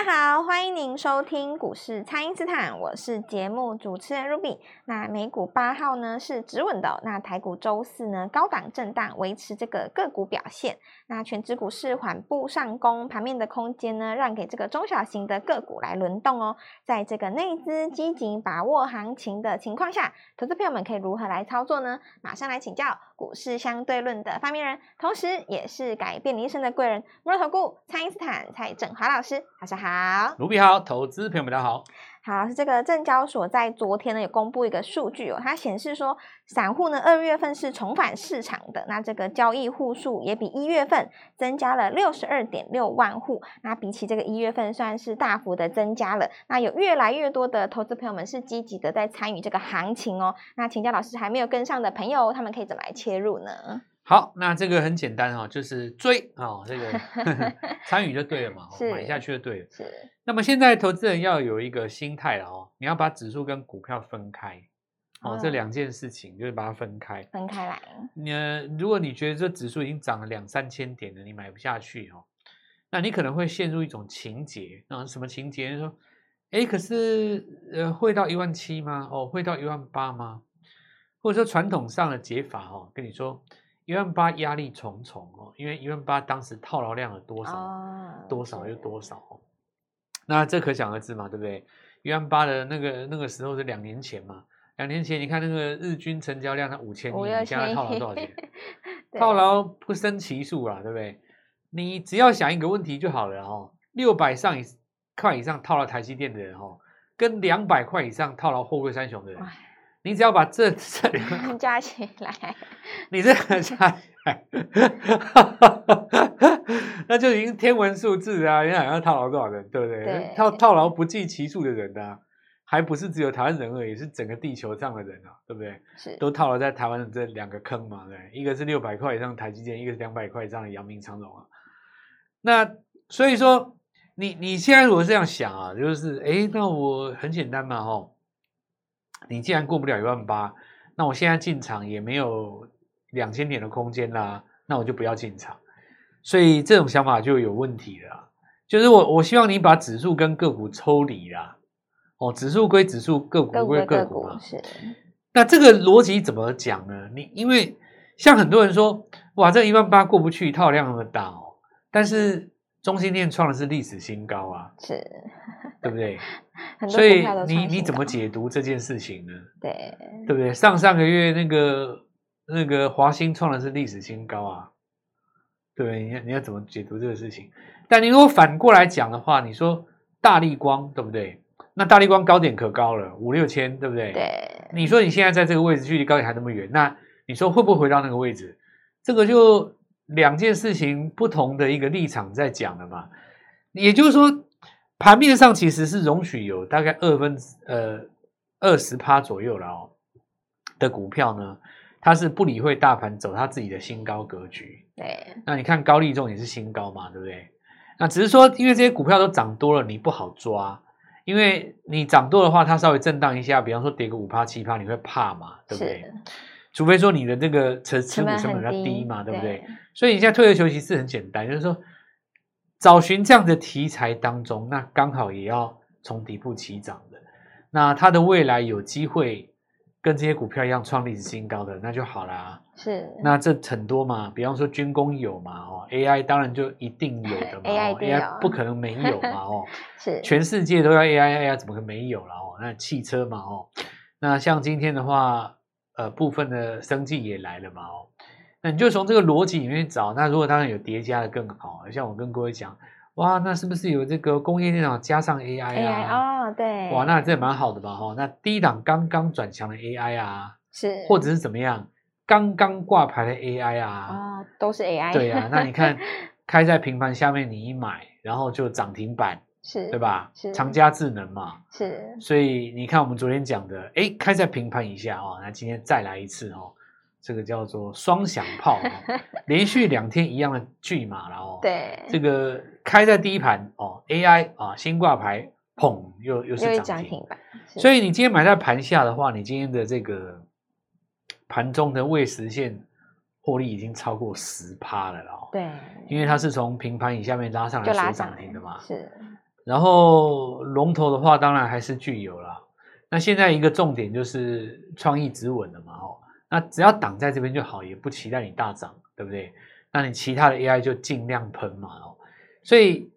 大家好，欢迎您收听股市蔡因斯坦，我是节目主持人 Ruby。那美股八号呢是止稳的，那台股周四呢高档震荡，维持这个个股表现。那全指股市缓步上攻，盘面的空间呢让给这个中小型的个股来轮动哦。在这个内资积极把握行情的情况下，投资朋友们可以如何来操作呢？马上来请教股市相对论的发明人，同时也是改变你一生的贵人——摩尔投顾蔡英斯坦蔡振华老师，大家好，卢比好，投资朋友们大家好。好，是这个证交所在昨天呢有公布一个数据哦，它显示说散户呢二月份是重返市场的，那这个交易户数也比一月份增加了六十二点六万户，那比起这个一月份算是大幅的增加了。那有越来越多的投资朋友们是积极的在参与这个行情哦。那请教老师还没有跟上的朋友，他们可以怎么来切入呢？好，那这个很简单哈、哦，就是追啊、哦，这个 参与就对了嘛，买下去就对了。是。那么现在投资人要有一个心态了哦，你要把指数跟股票分开哦，哦，这两件事情就是把它分开，分开来。你如果你觉得这指数已经涨了两三千点了，你买不下去哦，那你可能会陷入一种情结啊，什么情结？说，哎，可是呃，会到一万七吗？哦，会到一万八吗？或者说传统上的解法哦，跟你说。一万八压力重重哦，因为一万八当时套牢量有多少，哦、多少又多少，那这可想而知嘛，对不对？一万八的那个那个时候是两年前嘛，两年前你看那个日均成交量，它五千亿，你现在套牢多少钱？套牢不胜其数啦，对不对？你只要想一个问题就好了哦，六百上以块以上套牢台积电的人哦，跟两百块以上套牢货柜三雄的人。你只要把这这两 个加起来，你这个加起来，那就已经天文数字啊！你想要套牢多少人，对不对？对套套牢不计其数的人啊，还不是只有台湾人而已，是整个地球上的人啊，对不对？是都套牢在台湾的这两个坑嘛？对，一个是六百块以上台积电，一个是两百块以上的阳明长荣啊。那所以说，你你现在如果这样想啊，就是哎，那我很简单嘛，吼。你既然过不了一万八，那我现在进场也没有两千点的空间啦，那我就不要进场。所以这种想法就有问题了。就是我我希望你把指数跟个股抽离啦。哦，指数归指数，个股归个股嘛。是。那这个逻辑怎么讲呢？你因为像很多人说，哇，这一万八过不去，套量那么大哦。但是中兴电创的是历史新高啊。是。对不对？所以你你怎么解读这件事情呢？对，对不对？上上个月那个那个华兴创的是历史新高啊，对不对？你要你要怎么解读这个事情？但你如果反过来讲的话，你说大力光对不对？那大力光高点可高了，五六千，对不对？对。你说你现在在这个位置，距离高点还那么远，那你说会不会回到那个位置？这个就两件事情不同的一个立场在讲了嘛。也就是说。盘面上其实是容许有大概二分呃二十趴左右了哦的股票呢，它是不理会大盘走它自己的新高格局。对，那你看高利重也是新高嘛，对不对？那只是说，因为这些股票都涨多了，你不好抓，因为你涨多的话，它稍微震荡一下，比方说跌个五趴七趴，你会怕嘛，对不对？除非说你的这个持持股成本比较低嘛，对不对？对，所以你现在退而求其次很简单，就是说。找寻这样的题材当中，那刚好也要从底部起涨的，那它的未来有机会跟这些股票一样创历史新高的，那就好啦。是，那这很多嘛，比方说军工有嘛，哦，AI 当然就一定有的嘛，AI, 哦，AI 不可能没有嘛，哦，是，全世界都要 AI，AI 怎么可能没有了哦？那汽车嘛，哦，那像今天的话，呃，部分的生计也来了嘛，哦。那你就从这个逻辑里面找，那如果当然有叠加的更好，像我跟各位讲，哇，那是不是有这个工业电脑加上 AI 啊？AI 哦，对，哇，那这也蛮好的吧？哈，那低档刚刚转强的 AI 啊，是，或者是怎么样，刚刚挂牌的 AI 啊，啊、哦，都是 AI。对啊，那你看 开在平盘下面，你一买，然后就涨停板，是对吧？是长家智能嘛，是。所以你看我们昨天讲的，哎，开在平盘以下哦，那今天再来一次哦。这个叫做双响炮，连续两天一样的巨码了哦。对，这个开在第一盘哦，AI 啊，新挂牌，砰，又又是涨停板。所以你今天买在盘下的话，你今天的这个盘中的未实现获利已经超过十趴了哦。对，因为它是从平盘以下面拉上来收涨停的嘛。是。然后龙头的话，当然还是具有啦。那现在一个重点就是创意止稳了嘛，哦，那只要挡在这边就好，也不期待你大涨，对不对？那你其他的 AI 就尽量喷嘛，哦，所以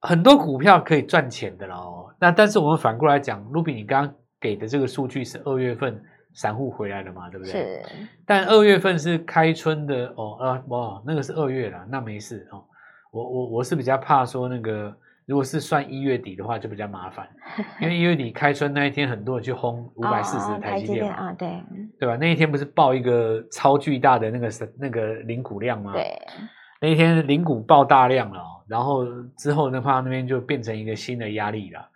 很多股票可以赚钱的了哦。那但是我们反过来讲，Ruby，你刚刚给的这个数据是二月份散户回来的嘛，对不对？是。但二月份是开春的哦，呃，哇，那个是二月了，那没事哦。我我我是比较怕说那个。如果是算一月底的话，就比较麻烦，因为一月底开春那一天，很多人去轰 五百四十的台积电啊，对对吧？那一天不是爆一个超巨大的那个那个零股量吗？对，那一天零股爆大量了，然后之后的话，那边就变成一个新的压力了。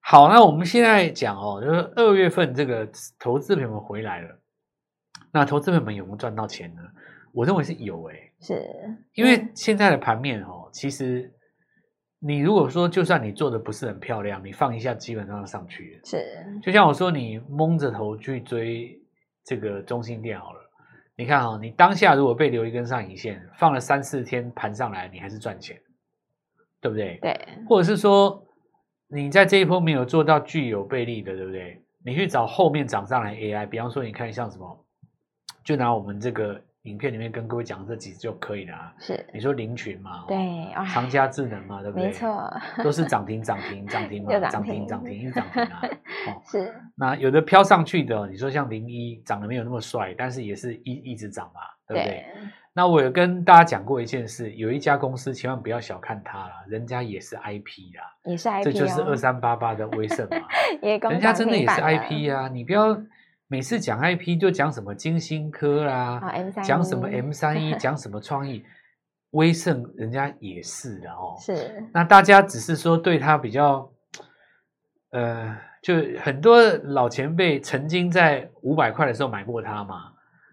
好，那我们现在讲哦，就是二月份这个投资朋友们回来了，那投资朋友们有没有赚到钱呢？我认为是有诶、欸，是因为现在的盘面哦，其实。你如果说就算你做的不是很漂亮，你放一下基本上上去是，就像我说，你蒙着头去追这个中心点好了。你看啊，你当下如果被留一根上影线，放了三四天盘上来，你还是赚钱，对不对？对。或者是说你在这一波没有做到具有倍利的，对不对？你去找后面涨上来 AI，比方说你看像什么，就拿我们这个。影片里面跟各位讲这几只就可以了啊。是，你说凌群嘛？对，长佳智能嘛，对不对？没错，都是涨停涨停涨停嘛，涨停涨停一涨停啊。哦，是。那有的飘上去的，你说像零一长得没有那么帅，但是也是一一直涨嘛，对不对？那我有跟大家讲过一件事，有一家公司千万不要小看它了，人家也是 IP 啊，也是 IP，这就是二三八八的威盛嘛，人家真的也是 IP 啊，你不要。每次讲 IP 就讲什么晶心科啦，讲什么 M 三一，讲什么创意，威盛人家也是的哦。是，那大家只是说对他比较，呃，就很多老前辈曾经在五百块的时候买过它嘛，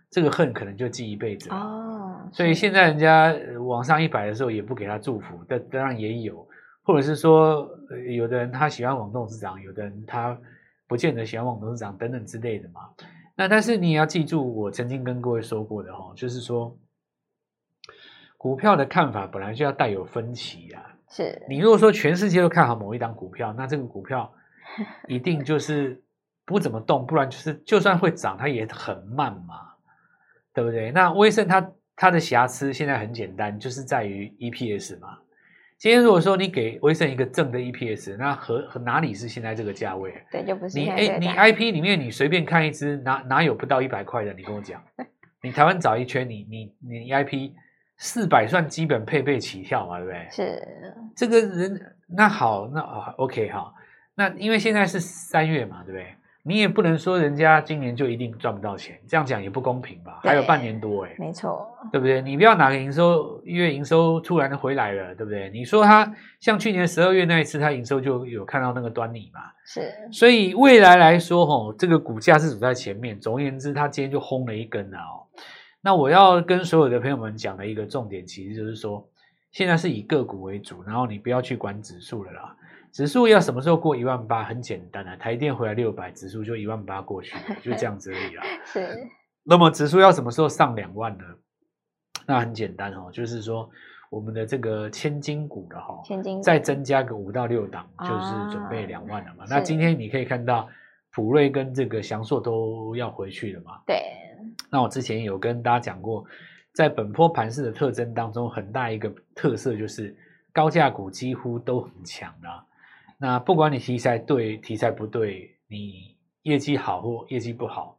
这个恨可能就记一辈子哦。所以现在人家往上一百的时候也不给他祝福，但当然也有，或者是说有的人他喜欢往动市涨，有的人他。不见得喜欢往董事长等等之类的嘛。那但是你也要记住，我曾经跟各位说过的哦，就是说股票的看法本来就要带有分歧啊。是你如果说全世界都看好某一档股票，那这个股票 一定就是不怎么动，不然就是就算会涨，它也很慢嘛，对不对？那威盛它它的瑕疵现在很简单，就是在于 EPS 嘛。今天如果说你给威盛一个正的 EPS，那和和哪里是现在这个价位？对，就不是你哎，你 IP 里面你随便看一支，哪哪有不到一百块的？你跟我讲，你台湾找一圈，你你你 IP 四百算基本配备起跳嘛，对不对？是这个人，那好，那啊 OK 哈，那因为现在是三月嘛，对不对？你也不能说人家今年就一定赚不到钱，这样讲也不公平吧？还有半年多哎，没错，对不对？你不要哪个营收月营收突然的回来了，对不对？你说他像去年十二月那一次，他营收就有看到那个端倪嘛？是，所以未来来说，吼，这个股价是走在前面。总而言之，它今天就轰了一根了哦。那我要跟所有的朋友们讲的一个重点，其实就是说，现在是以个股为主，然后你不要去管指数了啦。指数要什么时候过一万八？很简单啊，台电回来六百，指数就一万八过去，就这样子而已啦。是。那么指数要什么时候上两万呢？那很简单哦，就是说我们的这个千金股的哈，千金再增加个五到六档，就是准备两万了嘛。啊、那今天你可以看到普瑞跟这个祥硕都要回去了嘛。对。那我之前有跟大家讲过，在本波盘势的特征当中，很大一个特色就是高价股几乎都很强的。那不管你题材对，题材不对，你业绩好或业绩不好，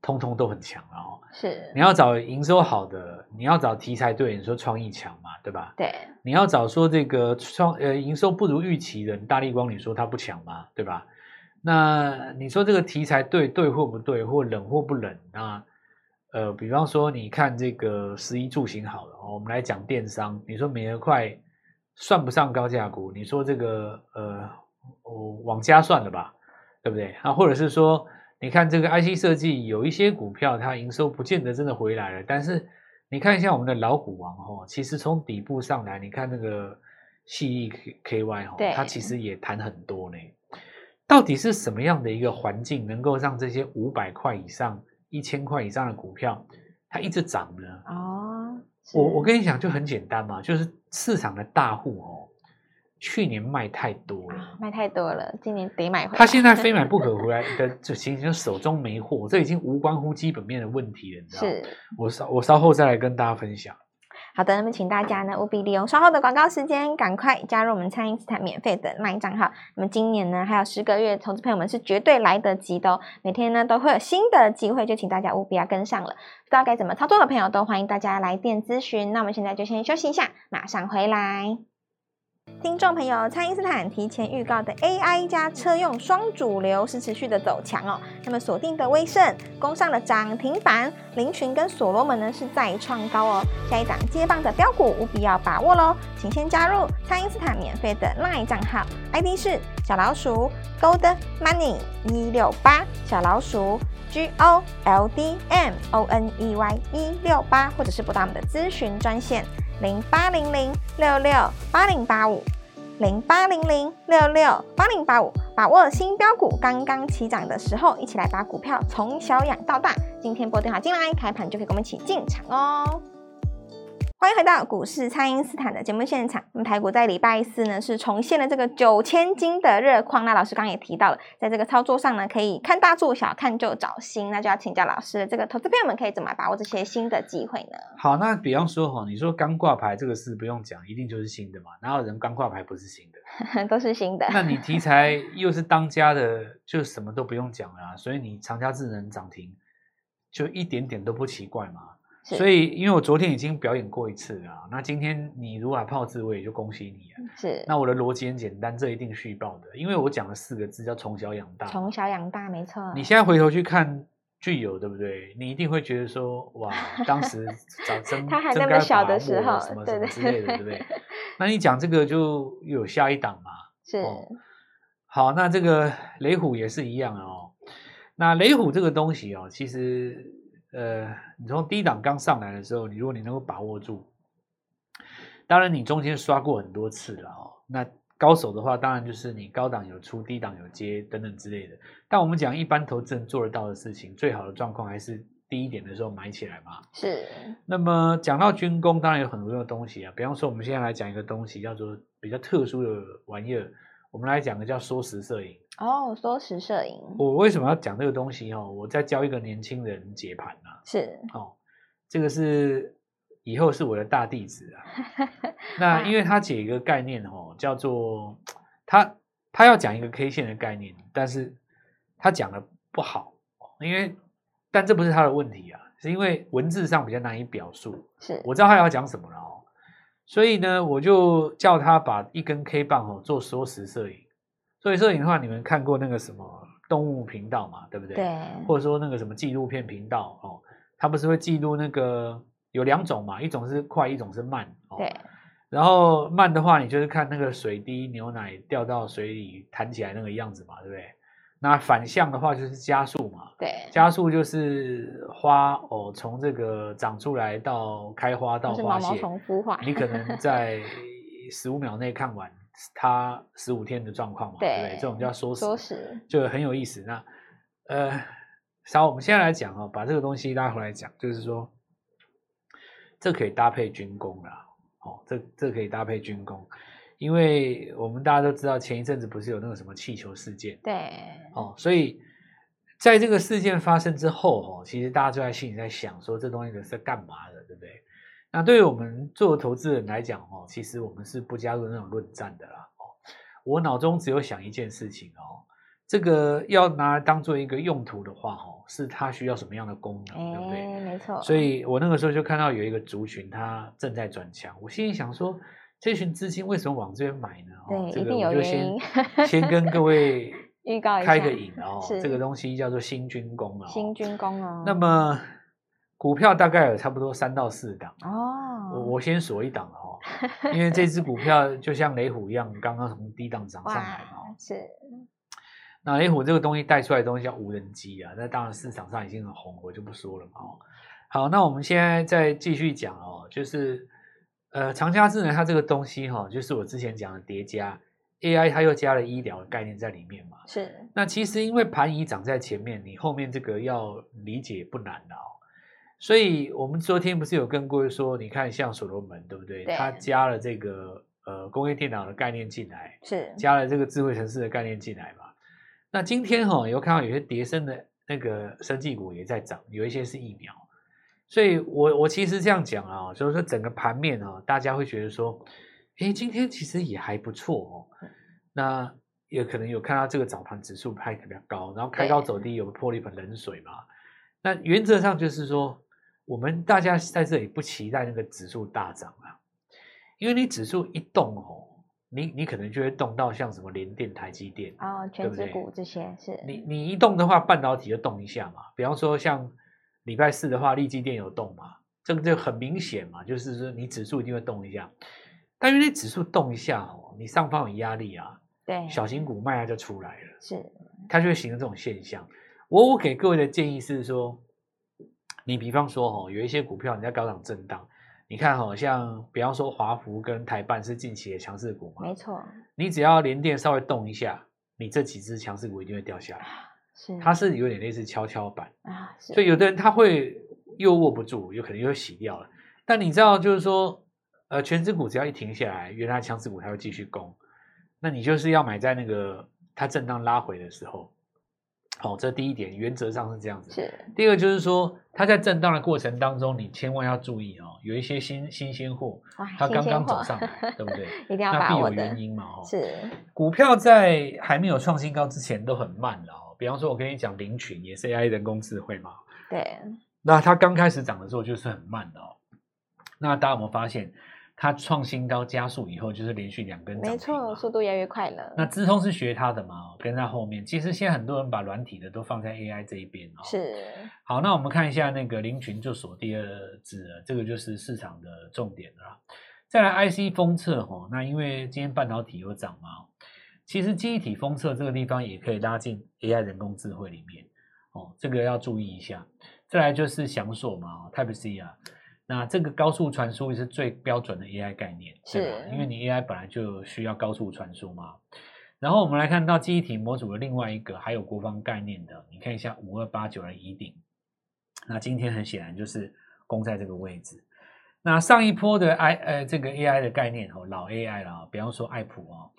通通都很强哦。是，你要找营收好的，你要找题材对，你说创意强嘛，对吧？对。你要找说这个创呃营收不如预期的，大立光你说它不强嘛，对吧？那你说这个题材对对或不对，或冷或不冷？那呃，比方说你看这个十一住行好了，我们来讲电商，你说美而快。算不上高价股，你说这个呃，我往家算了吧，对不对？啊，或者是说，你看这个 IC 设计有一些股票，它营收不见得真的回来了，但是你看一下我们的老股王哈，其实从底部上来，你看那个细 E KY 哈，它其实也谈很多呢。到底是什么样的一个环境，能够让这些五百块以上、一千块以上的股票，它一直涨呢？哦。我我跟你讲，就很简单嘛，就是市场的大户哦，去年卖太多了，卖太多了，今年得买回来。他现在非买不可 回来的就情形，手中没货，这已经无关乎基本面的问题了，你知道吗？是，我稍我稍后再来跟大家分享。好的，那么请大家呢务必利用稍后的广告时间，赶快加入我们餐饮斯坦免费的 LINE 账号。那么今年呢还有十个月，投资朋友们是绝对来得及的哦。每天呢都会有新的机会，就请大家务必要跟上了。不知道该怎么操作的朋友，都欢迎大家来电咨询。那我们现在就先休息一下，马上回来。听众朋友，蔡因斯坦提前预告的 AI 加车用双主流是持续的走强哦。那么锁定的威盛攻上了涨停板，林群跟所罗门呢是再创高哦。下一档接棒的标股务必要把握喽，请先加入蔡因斯坦免费的 LINE 账号，ID 是小老鼠 Gold Money 一六八，小老鼠 G O L D M O N E Y 一六八，或者是拨打我们的咨询专线。零八零零六六八零八五，零八零零六六八零八五，把握新标股刚刚起涨的时候，一起来把股票从小养到大。今天拨电话进来，开盘就可以跟我们一起进场哦。欢迎回到股市，蔡因斯坦的节目现场。那么台股在礼拜四呢是重现了这个九千金的热况。那老师刚刚也提到了，在这个操作上呢，可以看大做小，看旧找新。那就要请教老师，这个投资朋友们可以怎么把握这些新的机会呢？好，那比方说哈，你说刚挂牌这个事不用讲，一定就是新的嘛？哪有人刚挂牌不是新的？都是新的。那你题材又是当家的，就什么都不用讲了啊。所以你长佳智能涨停，就一点点都不奇怪嘛。所以，因为我昨天已经表演过一次了，那今天你如果还砲字，我也就恭喜你啊。是。那我的逻辑很简单，这一定续报的，因为我讲了四个字叫从小养大。从小养大，没错。你现在回头去看巨有，对不对？你一定会觉得说，哇，当时 早真他还那么小的时候，什么什么之类的，对不对？那你讲这个就有下一档嘛？是。哦。好，那这个雷虎也是一样哦。那雷虎这个东西哦，其实。呃，你从低档刚上来的时候，你如果你能够把握住，当然你中间刷过很多次了哦。那高手的话，当然就是你高档有出，低档有接等等之类的。但我们讲一般投资人做得到的事情，最好的状况还是低一点的时候买起来嘛。是。那么讲到军工，当然有很多的东西啊，比方说我们现在来讲一个东西，叫做比较特殊的玩意儿。我们来讲个叫缩时摄影哦，缩时摄影。我为什么要讲这个东西哦？我在教一个年轻人解盘呢、啊。是哦，这个是以后是我的大弟子啊。那因为他解一个概念哦，叫做他他要讲一个 K 线的概念，但是他讲的不好，因为但这不是他的问题啊，是因为文字上比较难以表述。是，我知道他要讲什么了哦。所以呢，我就叫他把一根 K 棒哦做缩时摄影。所以摄影的话，你们看过那个什么动物频道嘛，对不对？对。或者说那个什么纪录片频道哦，它不是会记录那个有两种嘛，一种是快，一种是慢。哦、对。然后慢的话，你就是看那个水滴牛奶掉到水里弹起来那个样子嘛，对不对？那反向的话就是加速嘛，对，加速就是花哦，从这个长出来到开花到花谢，毛毛孵化，你可能在十五秒内看完它十五天的状况嘛，对，对不对？这种叫缩时，缩时就很有意思。那呃，稍我们现在来讲哦，把这个东西拉回来讲，就是说这可以搭配军工啦，哦，这这可以搭配军工。因为我们大家都知道，前一阵子不是有那个什么气球事件？对，哦，所以在这个事件发生之后，哦，其实大家就在心里在想，说这东西是在干嘛的，对不对？那对于我们做投资人来讲，哦，其实我们是不加入那种论战的啦。哦，我脑中只有想一件事情哦，这个要拿来当做一个用途的话，哦，是它需要什么样的功能，对不对？没错。所以我那个时候就看到有一个族群，它正在转强，我心里想说。这群资金为什么往这边买呢？对，这个我就先先跟各位 预告一下，开个引哦。这个东西叫做新军工哦，新军工哦。那么股票大概有差不多三到四档哦。我我先锁一档了哦，因为这只股票就像雷虎一样，刚刚从低档涨上来哦。是。那雷虎这个东西带出来的东西叫无人机啊，那当然市场上已经很红，我就不说了嘛。哦，好，那我们现在再继续讲哦，就是。呃，长佳智能它这个东西哈，就是我之前讲的叠加 AI，它又加了医疗的概念在里面嘛。是。那其实因为盘仪涨在前面，你后面这个要理解不难的哦。所以我们昨天不是有跟各位说，你看像所罗门对不对？对。它加了这个呃工业电脑的概念进来，是加了这个智慧城市的概念进来嘛。那今天哈、哦，有看到有些跌升的那个生技股也在涨，有一些是疫苗。所以我我其实这样讲啊，就是说整个盘面啊，大家会觉得说，诶，今天其实也还不错哦。那也可能有看到这个早盘指数拍比较高，然后开高走低，有泼了一盆冷水嘛。那原则上就是说。我们大家在这里不期待那个指数大涨啊，因为你指数一动哦，你你可能就会动到像什么联电、台积电啊、哦，权值股这些是。你你一动的话，半导体就动一下嘛。比方说像礼拜四的话，力积电有动嘛，这个就很明显嘛，就是说你指数一定会动一下。但因为你指数动一下哦，你上方有压力啊，对，小型股卖压就出来了，是，它就会形成这种现象。我我给各位的建议是说。你比方说哦，有一些股票你在高档震荡，你看哦，像比方说华孚跟台办是近期的强势股嘛，没错。你只要联电稍微动一下，你这几只强势股一定会掉下来。是，它是有点类似跷跷板啊，所以有的人他会又握不住，有可能又洗掉了。但你知道，就是说，呃，全指股只要一停下来，原来强势股它会继续攻，那你就是要买在那个它震荡拉回的时候。好，这第一点，原则上是这样子。是。第二个就是说，它在震荡的过程当中，你千万要注意哦，有一些新新鲜货，它刚刚走上来，对不对？一定要。那必有原因嘛，哦。是。股票在还没有创新高之前都很慢的哦。比方说，我跟你讲，林群也是 AI 人工智慧嘛。对。那它刚开始涨的时候就是很慢的哦。那大家有没有发现？它创新高加速以后，就是连续两根没错，速度越来越快了。那资通是学它的嘛，跟在后面。其实现在很多人把软体的都放在 AI 这一边哦。是。好，那我们看一下那个凌群就锁第二只了，这个就是市场的重点了。再来 IC 封测哦，那因为今天半导体有涨嘛，其实记忆体封测这个地方也可以拉进 AI 人工智慧里面哦，这个要注意一下。再来就是翔硕嘛，Type C 啊。那这个高速传输是最标准的 AI 概念，是吧？因为你 AI 本来就需要高速传输嘛。然后我们来看到记忆体模组的另外一个，还有国防概念的，你看一下五二八九的宜鼎。那今天很显然就是攻在这个位置。那上一波的 I 呃这个 AI 的概念哦，老 AI 了，比方说爱普哦。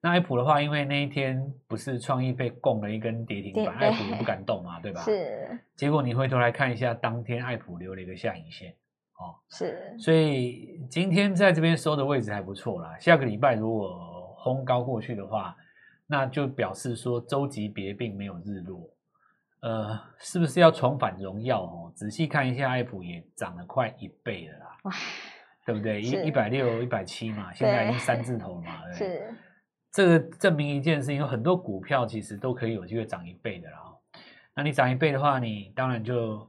那爱普的话，因为那一天不是创意被供了一根跌停板，爱普也不敢动嘛，对吧？是。结果你回头来看一下，当天爱普留了一个下影线。哦，是，所以今天在这边收的位置还不错啦。下个礼拜如果轰高过去的话，那就表示说周级别并没有日落，呃，是不是要重返荣耀？哦，仔细看一下，爱普也涨了快一倍了啦，哇，对不对？一一百六、一百七嘛，现在已经三字头嘛，对，是。这个证明一件事情，有很多股票其实都可以有机会涨一倍的啦。那你涨一倍的话，你当然就。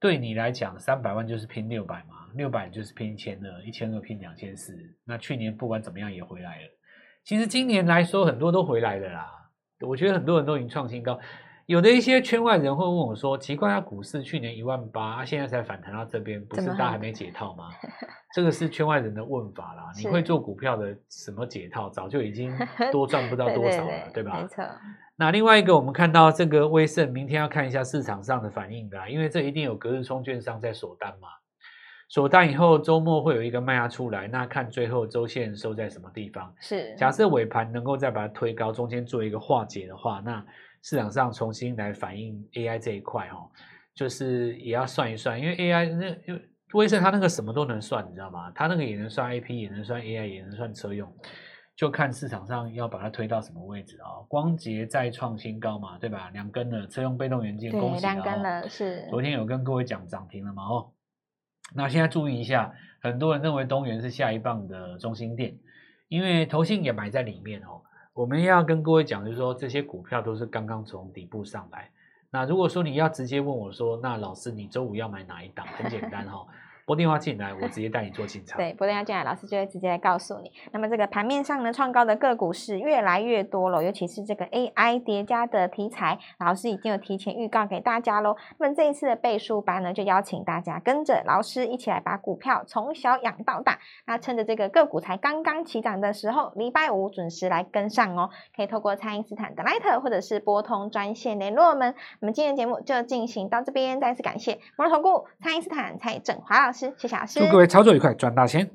对你来讲，三百万就是拼六百嘛，六百就是拼一千二，一千二拼两千四。那去年不管怎么样也回来了。其实今年来说，很多都回来了啦。我觉得很多人都已经创新高。有的一些圈外人会问我说：“奇怪，啊，股市去年一万八，啊，现在才反弹到这边，不是大家还没解套吗？” 这个是圈外人的问法啦。你会做股票的，什么解套，早就已经 多赚不知道多少了，对吧？没错。那另外一个，我们看到这个威盛，明天要看一下市场上的反应的，因为这一定有隔日冲券商在锁单嘛。锁单以后，周末会有一个卖压出来，那看最后周线收在什么地方。是，假设尾盘能够再把它推高，中间做一个化解的话，那市场上重新来反映 AI 这一块哦，就是也要算一算，因为 AI 那因为威盛它那个什么都能算，你知道吗？它那个也能算 IP，也能算 AI，也能算车用。就看市场上要把它推到什么位置啊、哦？光洁再创新高嘛，对吧？两根了，车用被动元件，恭喜两根了，是。昨天有跟各位讲涨停了嘛？哦，那现在注意一下，很多人认为东元是下一棒的中心店，因为投信也埋在里面哦。我们要跟各位讲，就是说这些股票都是刚刚从底部上来。那如果说你要直接问我说，那老师你周五要买哪一档？很简单哈、哦。拨电话进来，我直接带你做进场。对，拨电话进来，老师就会直接来告诉你。那么这个盘面上呢，创高的个股是越来越多了，尤其是这个 AI 叠加的题材，老师已经有提前预告给大家喽。那么这一次的倍数班呢，就邀请大家跟着老师一起来把股票从小养到大。那趁着这个个股才刚刚起涨的时候，礼拜五准时来跟上哦。可以透过蔡因斯坦的 Line 或者是拨通专线联络我们。我们今天的节目就进行到这边，再次感谢摩尔投顾蔡因斯坦蔡振华老师。谢谢老师，祝各位操作愉快，赚大钱！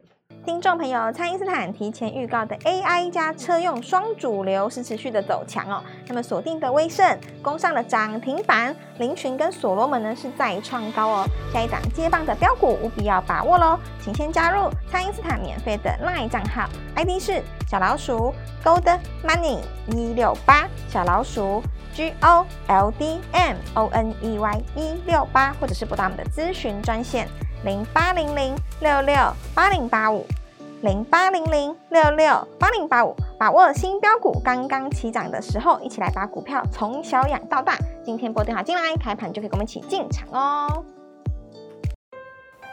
听众朋友，蔡因斯坦提前预告的 AI 加车用双主流是持续的走强哦。那么锁定的威盛攻上了涨停板，林群跟所罗门呢是再创高哦。下一档接棒的标股务必要把握喽，请先加入蔡因斯坦免费的 LINE 账号，ID 是小老鼠 Gold Money 一六八，小老鼠 G O L D M O N E Y 一六八，或者是拨打我们的咨询专线。零八零零六六八零八五，零八零零六六八零八五，把握新标股刚刚起涨的时候，一起来把股票从小养到大。今天拨电话进来，开盘就可以跟我们一起进场哦。